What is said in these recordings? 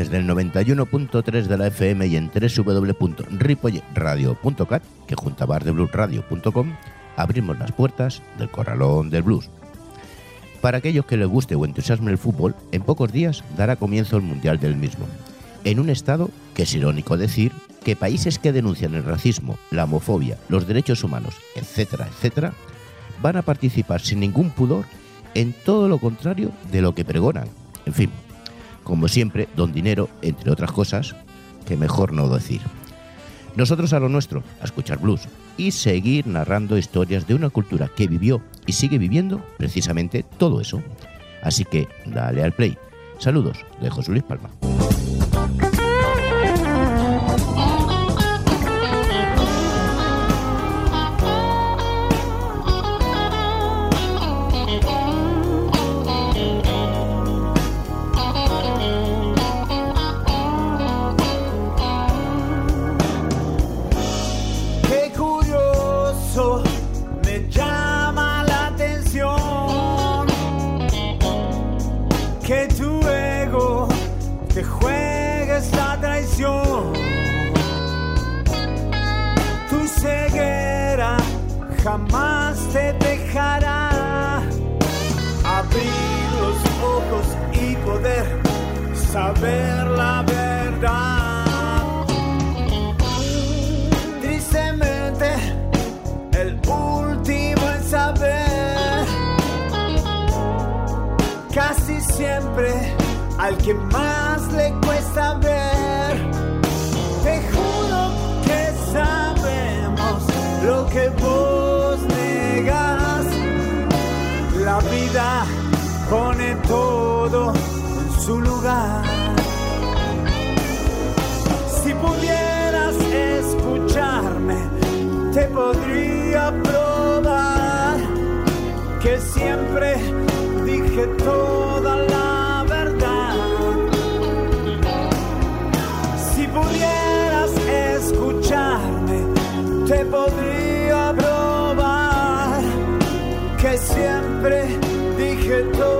Desde el 91.3 de la FM y en www.ripoyradio.cat, que junto a bardebluesradio.com abrimos las puertas del corralón del blues. Para aquellos que les guste o entusiasme el fútbol, en pocos días dará comienzo el Mundial del mismo, en un estado que es irónico decir que países que denuncian el racismo, la homofobia, los derechos humanos, etcétera, etcétera, van a participar sin ningún pudor en todo lo contrario de lo que pregonan. En fin, como siempre, don dinero, entre otras cosas, que mejor no decir. Nosotros a lo nuestro, a escuchar blues y seguir narrando historias de una cultura que vivió y sigue viviendo precisamente todo eso. Así que dale al play. Saludos de José Luis Palma. Jamás te dejará abrir los ojos y poder saber la verdad. Tristemente, el último en saber, casi siempre al que más le cuesta ver. Dije toda la verdad. Si pudieras escucharme, te podría probar que siempre dije toda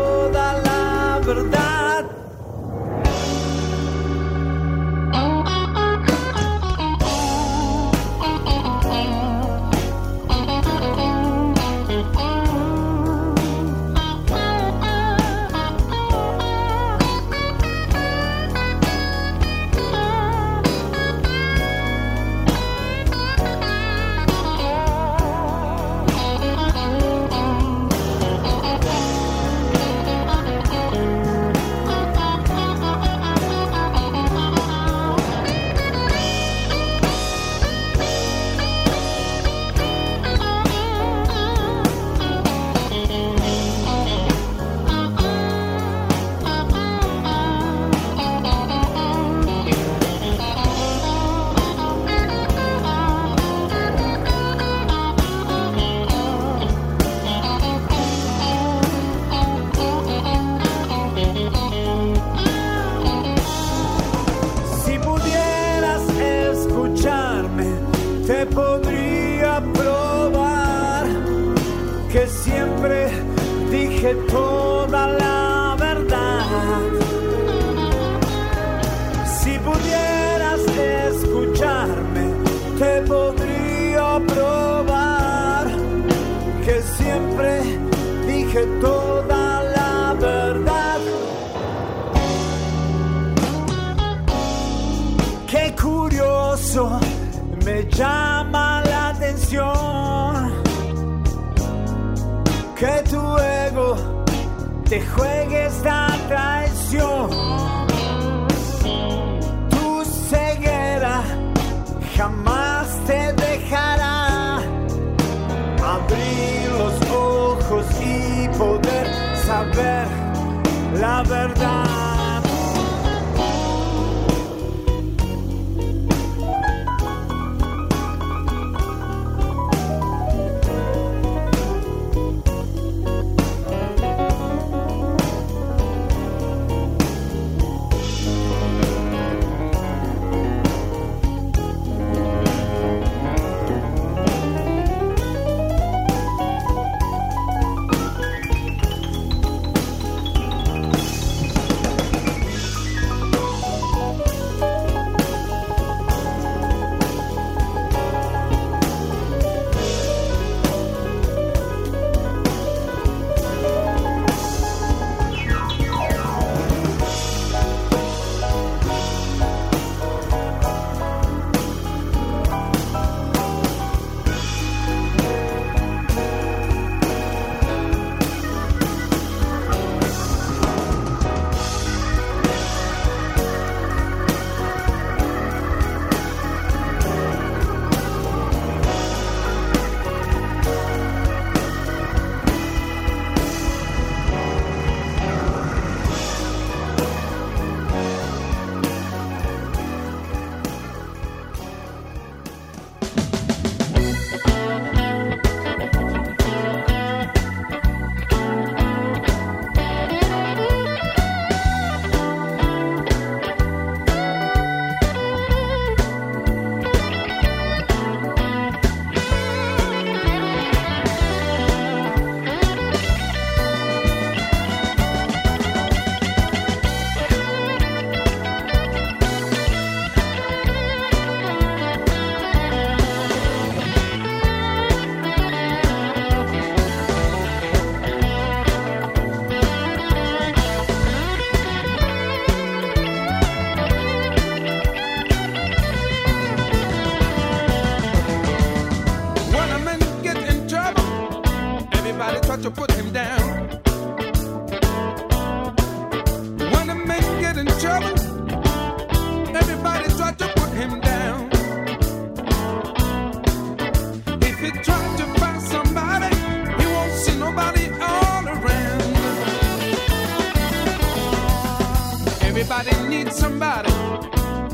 Everybody needs somebody.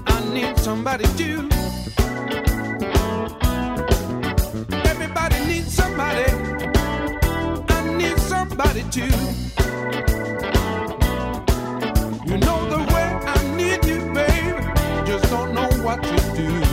I need somebody too. Everybody needs somebody. I need somebody too. You know the way I need you, baby. Just don't know what to do.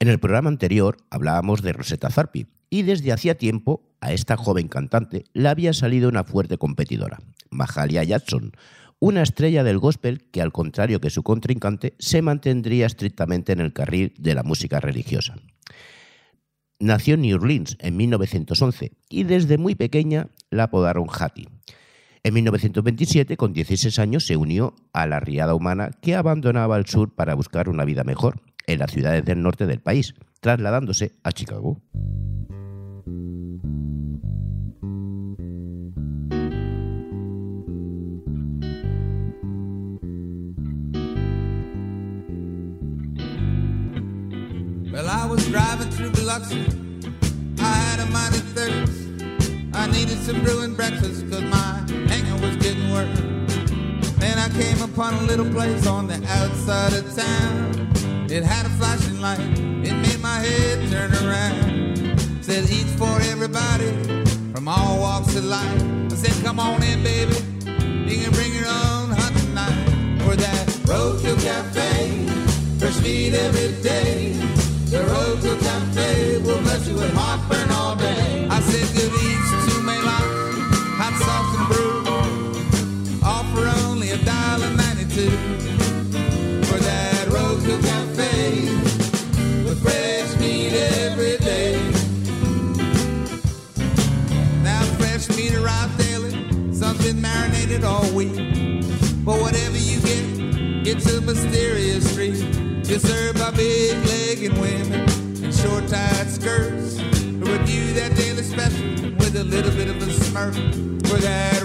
En el programa anterior hablábamos de Rosetta Zarpi y desde hacía tiempo a esta joven cantante le había salido una fuerte competidora, Mahalia Jackson, una estrella del gospel que al contrario que su contrincante se mantendría estrictamente en el carril de la música religiosa. Nació en New Orleans en 1911 y desde muy pequeña la apodaron Hattie. En 1927, con 16 años, se unió a la riada humana que abandonaba el sur para buscar una vida mejor en las ciudades del norte del país, trasladándose a Chicago. Well, I was driving through Biloxi. I had a mighty thirst. I needed some brewing breakfast because my anger was getting worse. Then I came upon a little place on the outside of town. It had a flashing light, it made my head turn around. Said eat for everybody from all walks of life. I said, come on in, baby, you can bring your own hunt tonight. For that Roadkill Cafe, fresh meat every day. The Roadkill Cafe will bless you with heartburn all day. summer with there.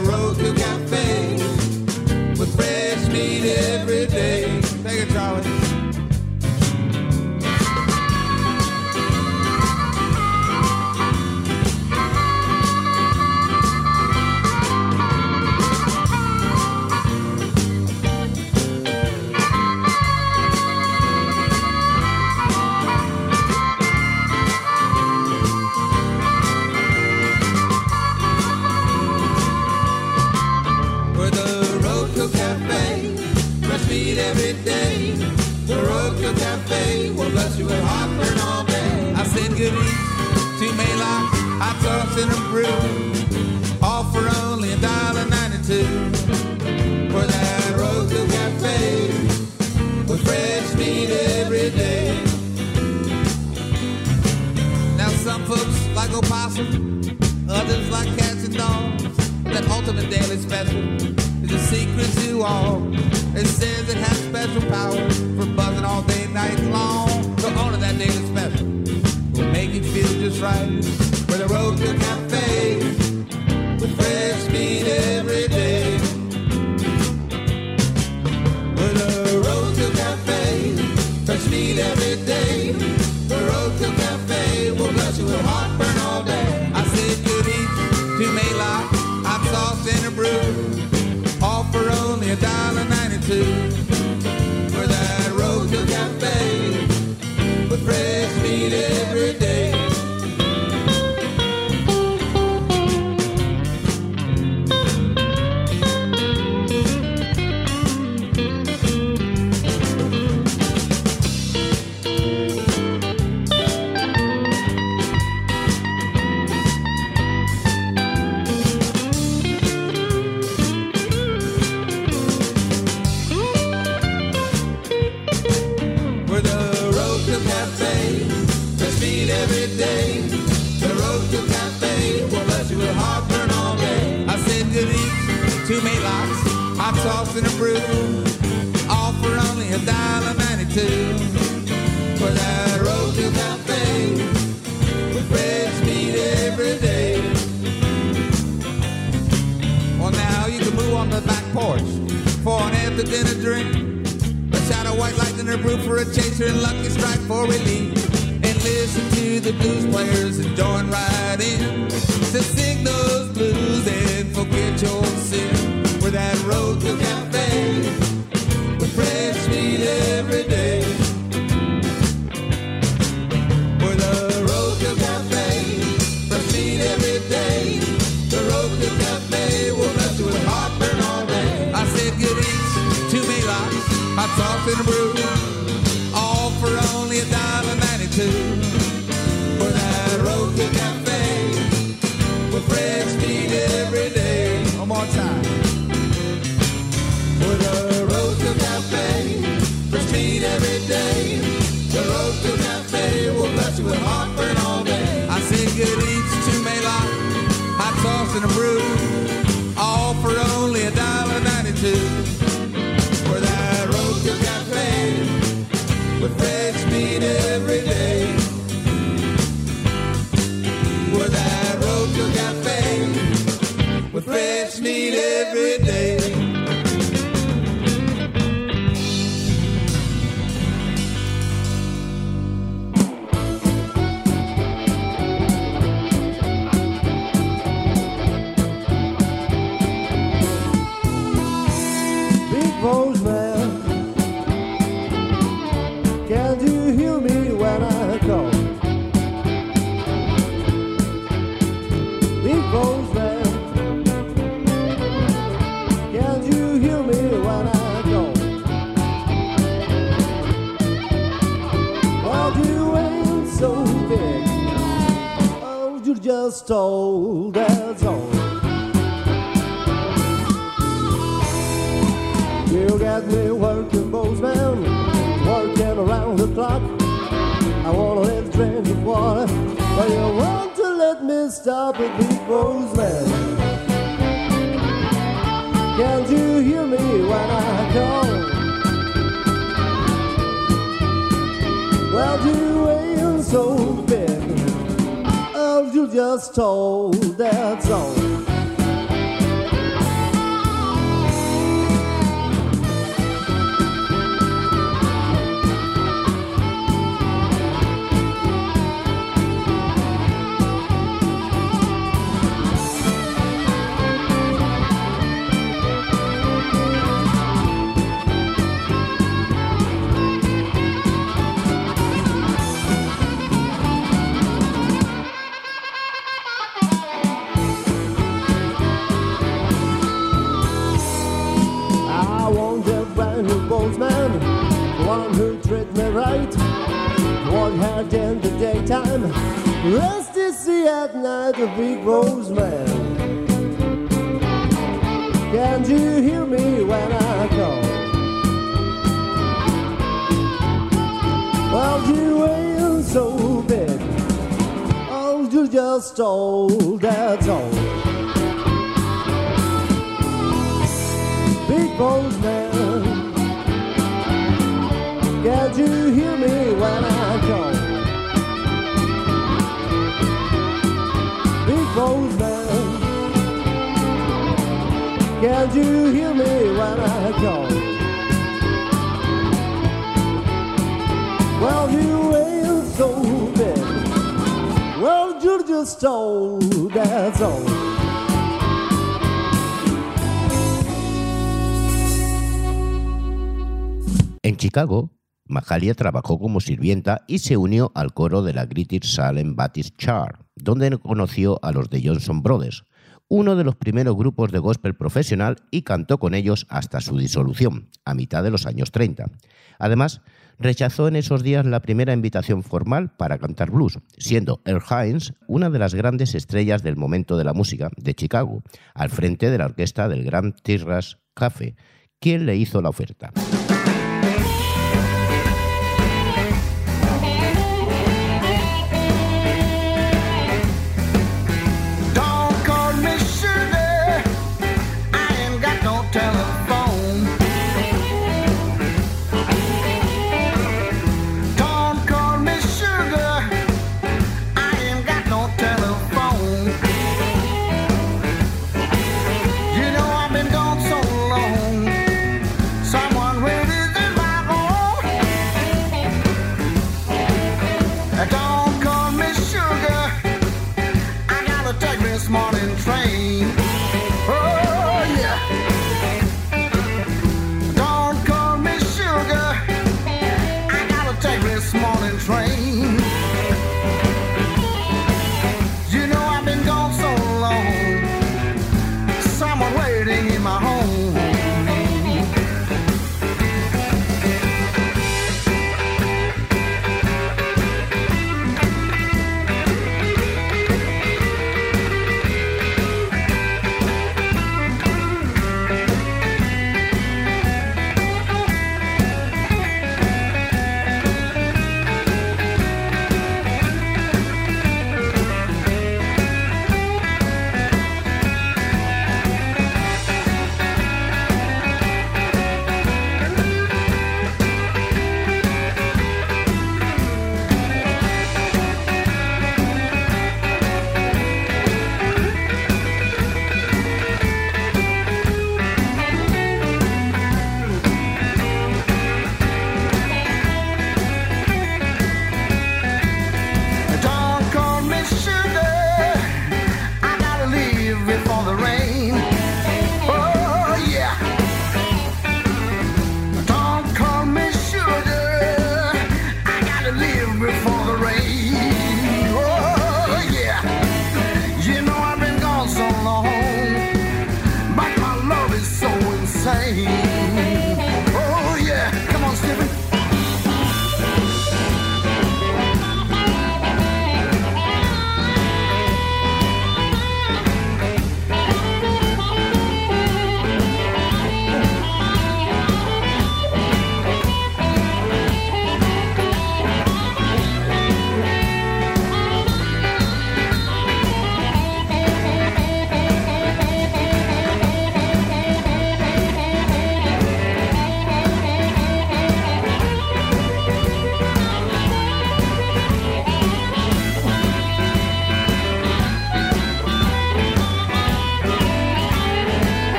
Chicago, Mahalia trabajó como sirvienta y se unió al coro de la British Salem Baptist Church, donde conoció a los de Johnson Brothers, uno de los primeros grupos de gospel profesional y cantó con ellos hasta su disolución, a mitad de los años 30. Además, rechazó en esos días la primera invitación formal para cantar blues, siendo Earl Hines una de las grandes estrellas del momento de la música de Chicago, al frente de la orquesta del Grand Tirras Cafe, quien le hizo la oferta.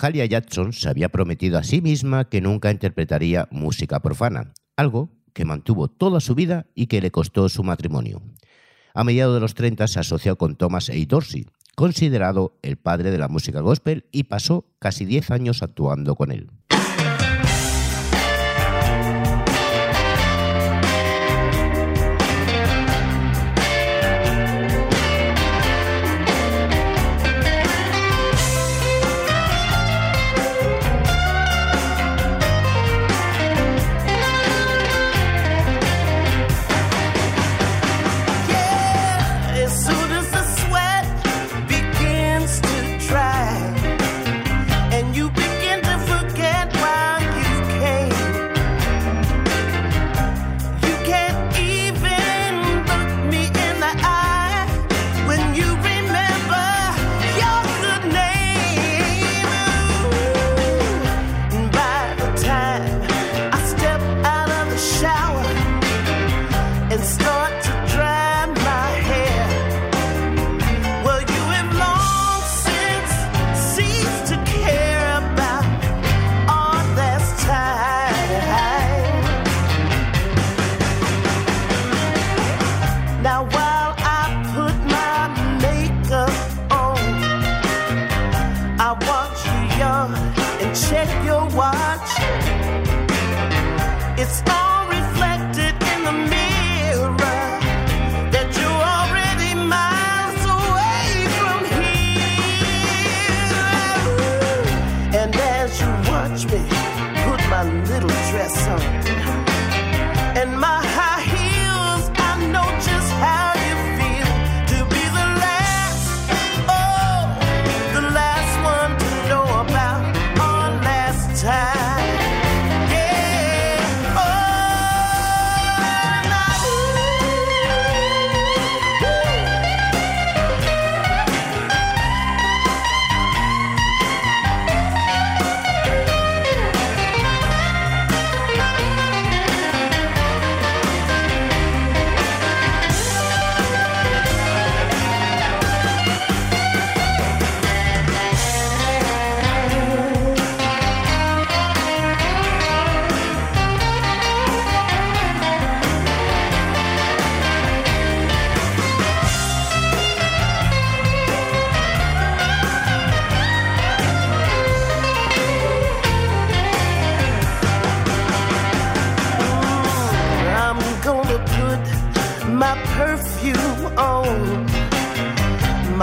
Mahalia Jackson se había prometido a sí misma que nunca interpretaría música profana, algo que mantuvo toda su vida y que le costó su matrimonio. A mediados de los 30 se asoció con Thomas A. Dorsey, considerado el padre de la música gospel, y pasó casi 10 años actuando con él.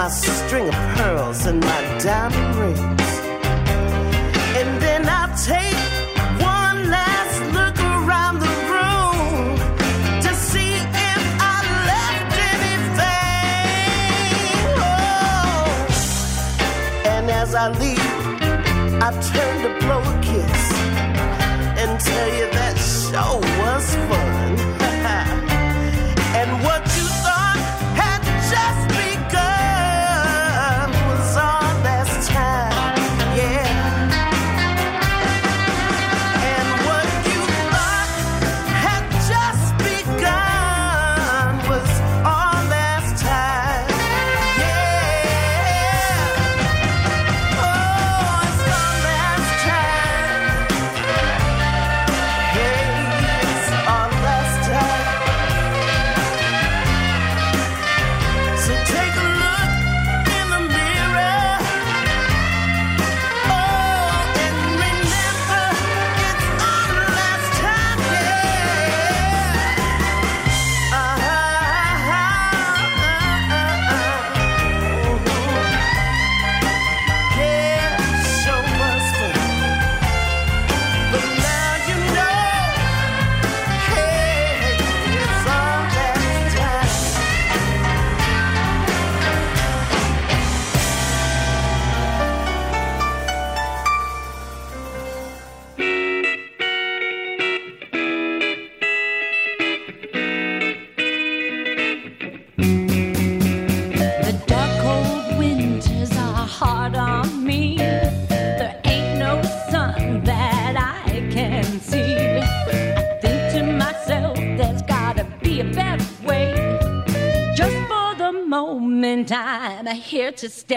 my string of pearls and my diamond rings. And then I take one last look around the room to see if I left anything. Oh. And as I leave, I turn to to stay.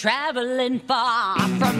Traveling far from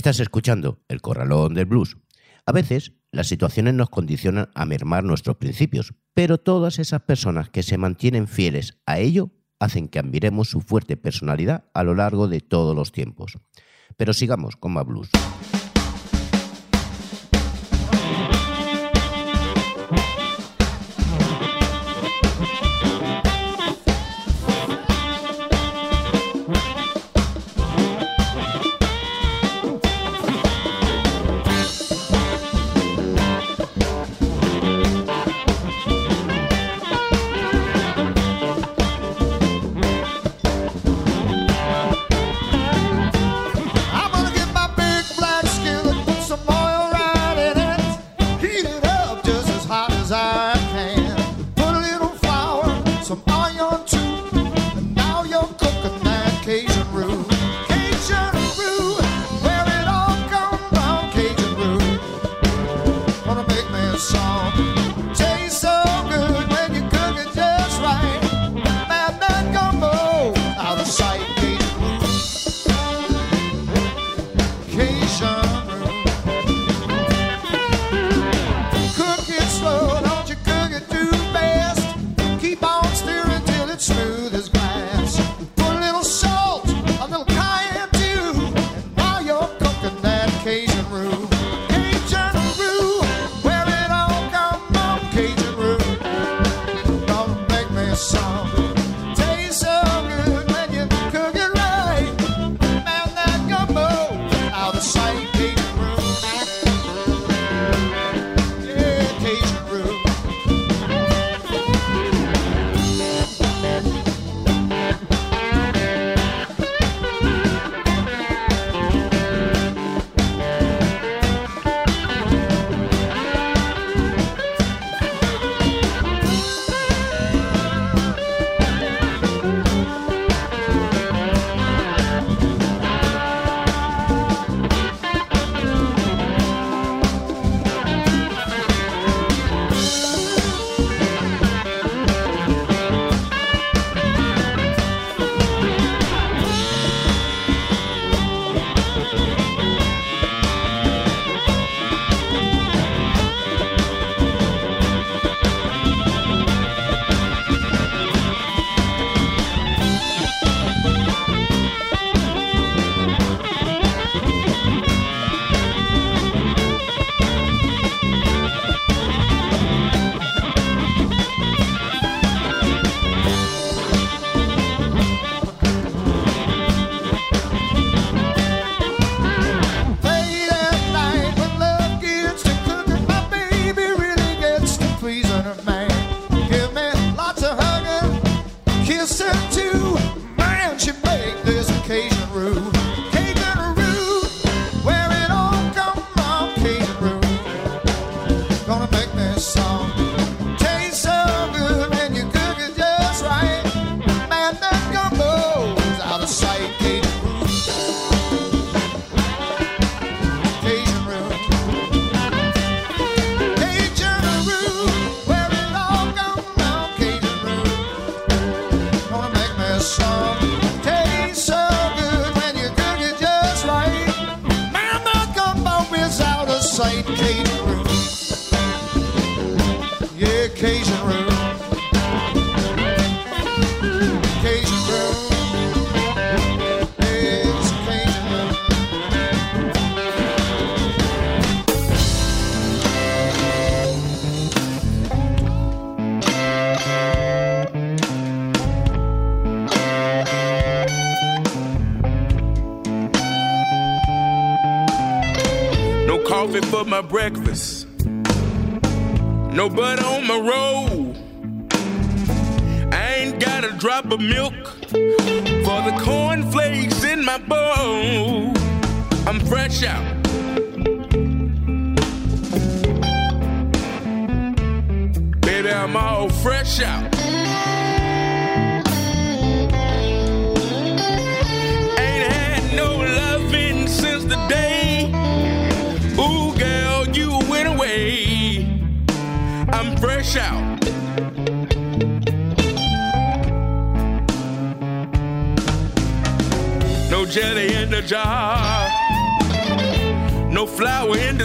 Estás escuchando El Corralón del Blues. A veces las situaciones nos condicionan a mermar nuestros principios, pero todas esas personas que se mantienen fieles a ello hacen que admiremos su fuerte personalidad a lo largo de todos los tiempos. Pero sigamos con más blues.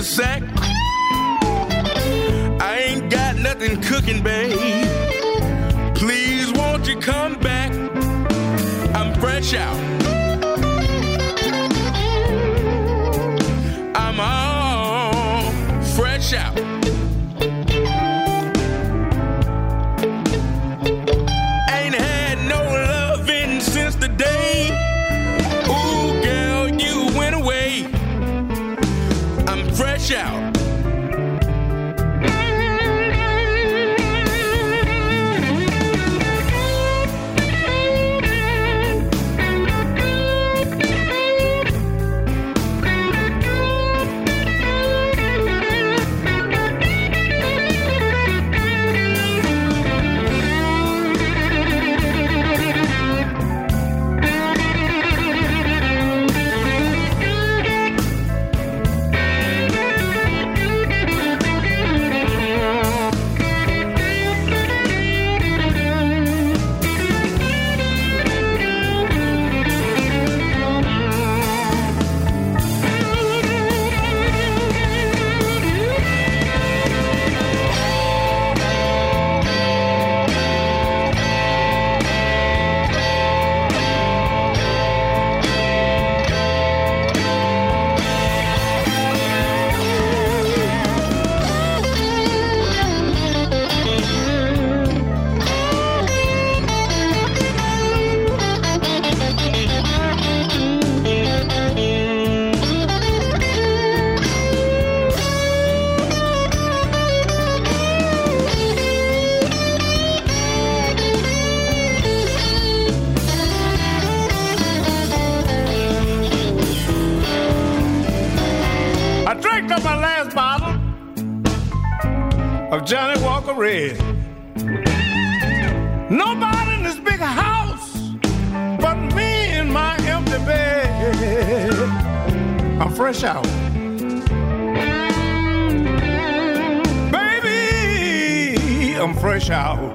Sack. I ain't got nothing cooking, babe. Please, won't you come back? I'm fresh out. I'm all fresh out. Of Johnny Walker Red. Nobody in this big house but me in my empty bed. I'm fresh out. Baby, I'm fresh out.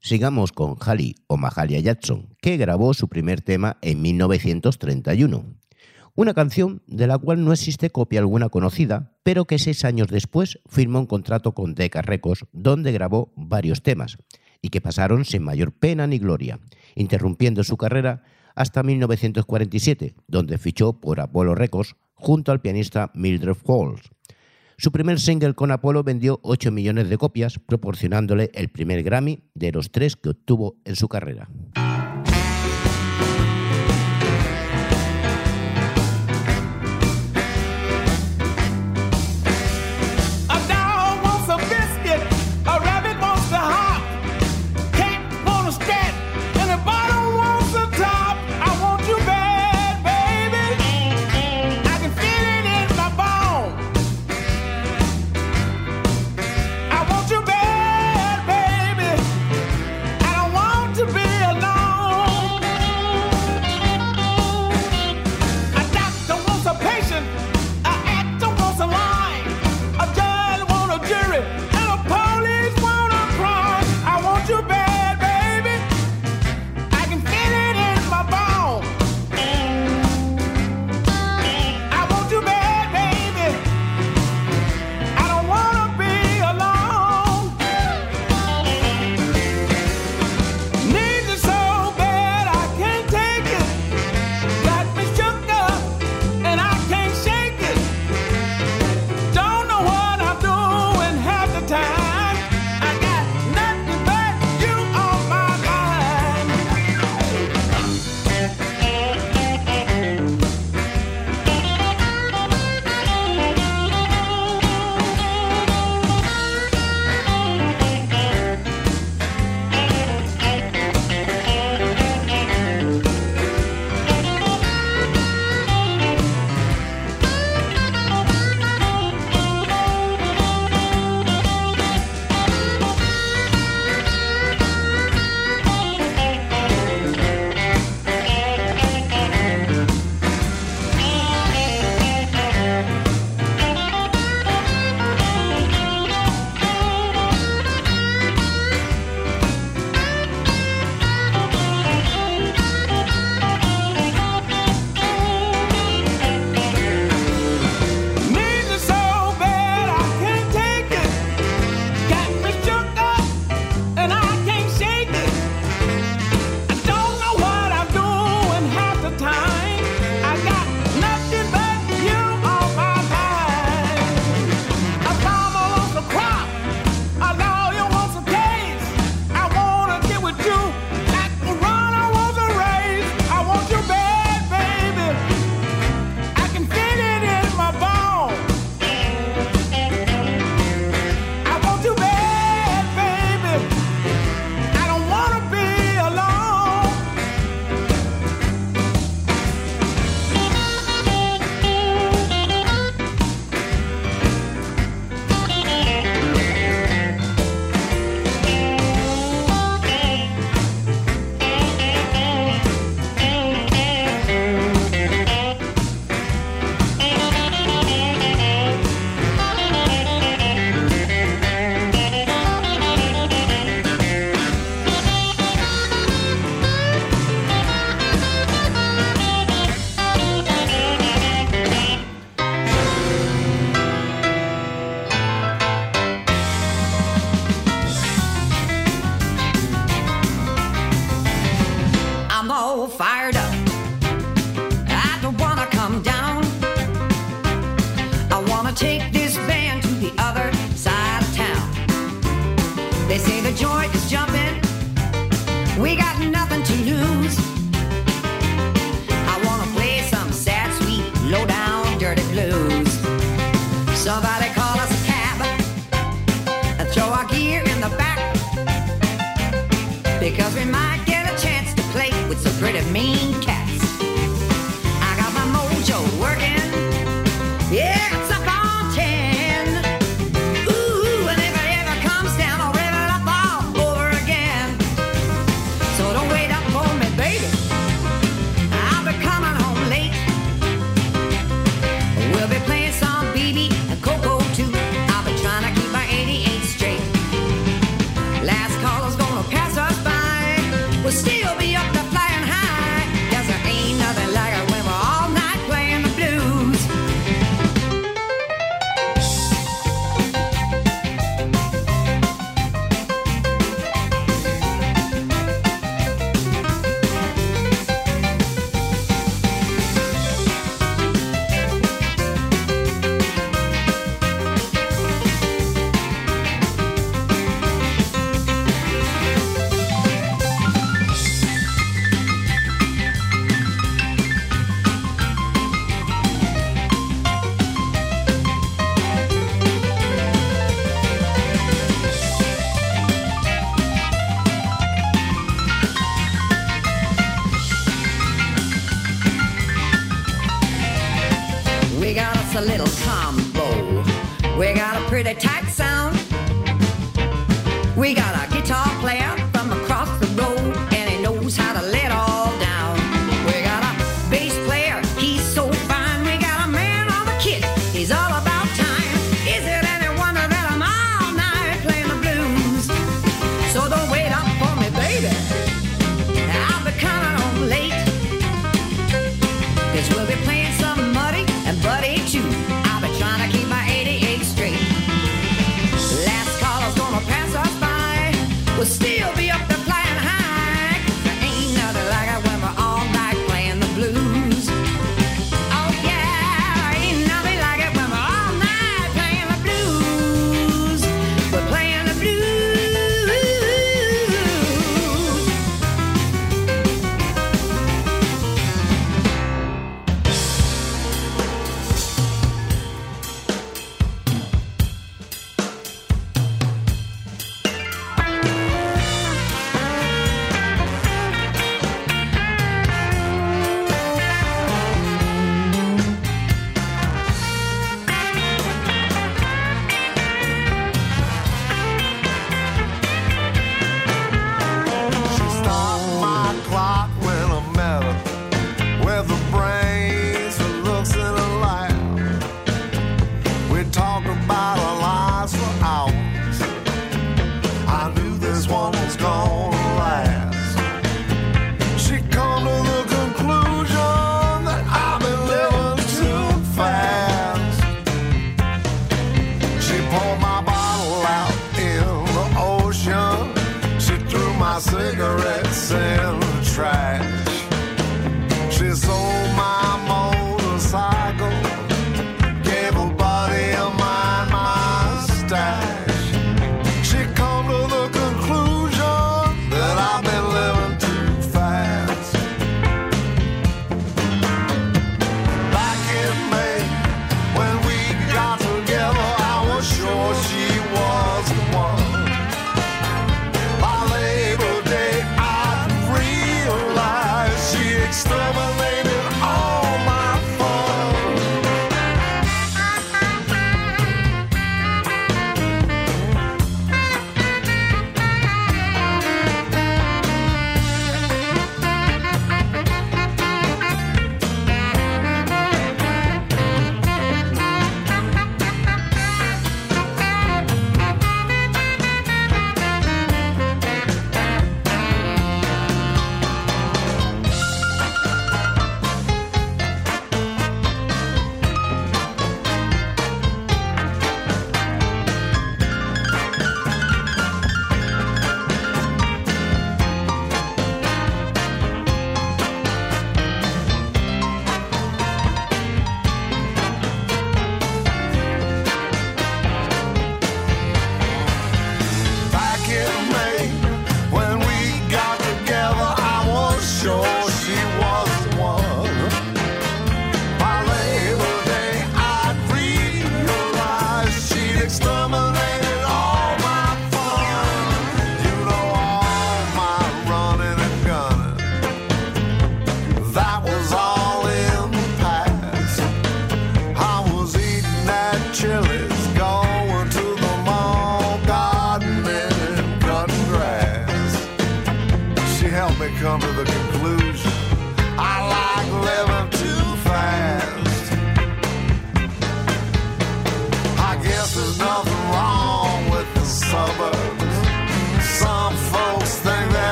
Sigamos con Halley o Mahalia Jackson, que grabó su primer tema en 1931. Una canción de la cual no existe copia alguna conocida, pero que seis años después firmó un contrato con Decca Records, donde grabó varios temas, y que pasaron sin mayor pena ni gloria, interrumpiendo su carrera hasta 1947, donde fichó por Apollo Records junto al pianista Mildred Falls. Su primer single con Apollo vendió 8 millones de copias, proporcionándole el primer Grammy de los tres que obtuvo en su carrera.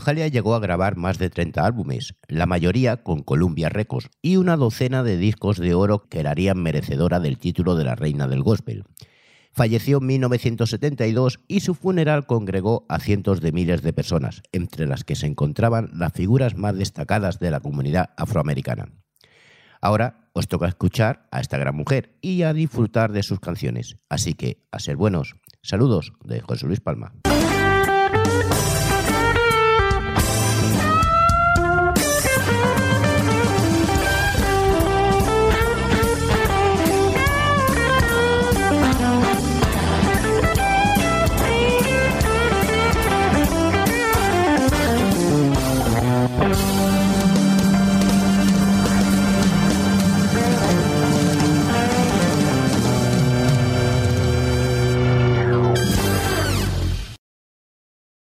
Mahalia llegó a grabar más de 30 álbumes, la mayoría con Columbia Records, y una docena de discos de oro que la harían merecedora del título de la reina del gospel. Falleció en 1972 y su funeral congregó a cientos de miles de personas, entre las que se encontraban las figuras más destacadas de la comunidad afroamericana. Ahora os toca escuchar a esta gran mujer y a disfrutar de sus canciones. Así que, a ser buenos. Saludos de José Luis Palma.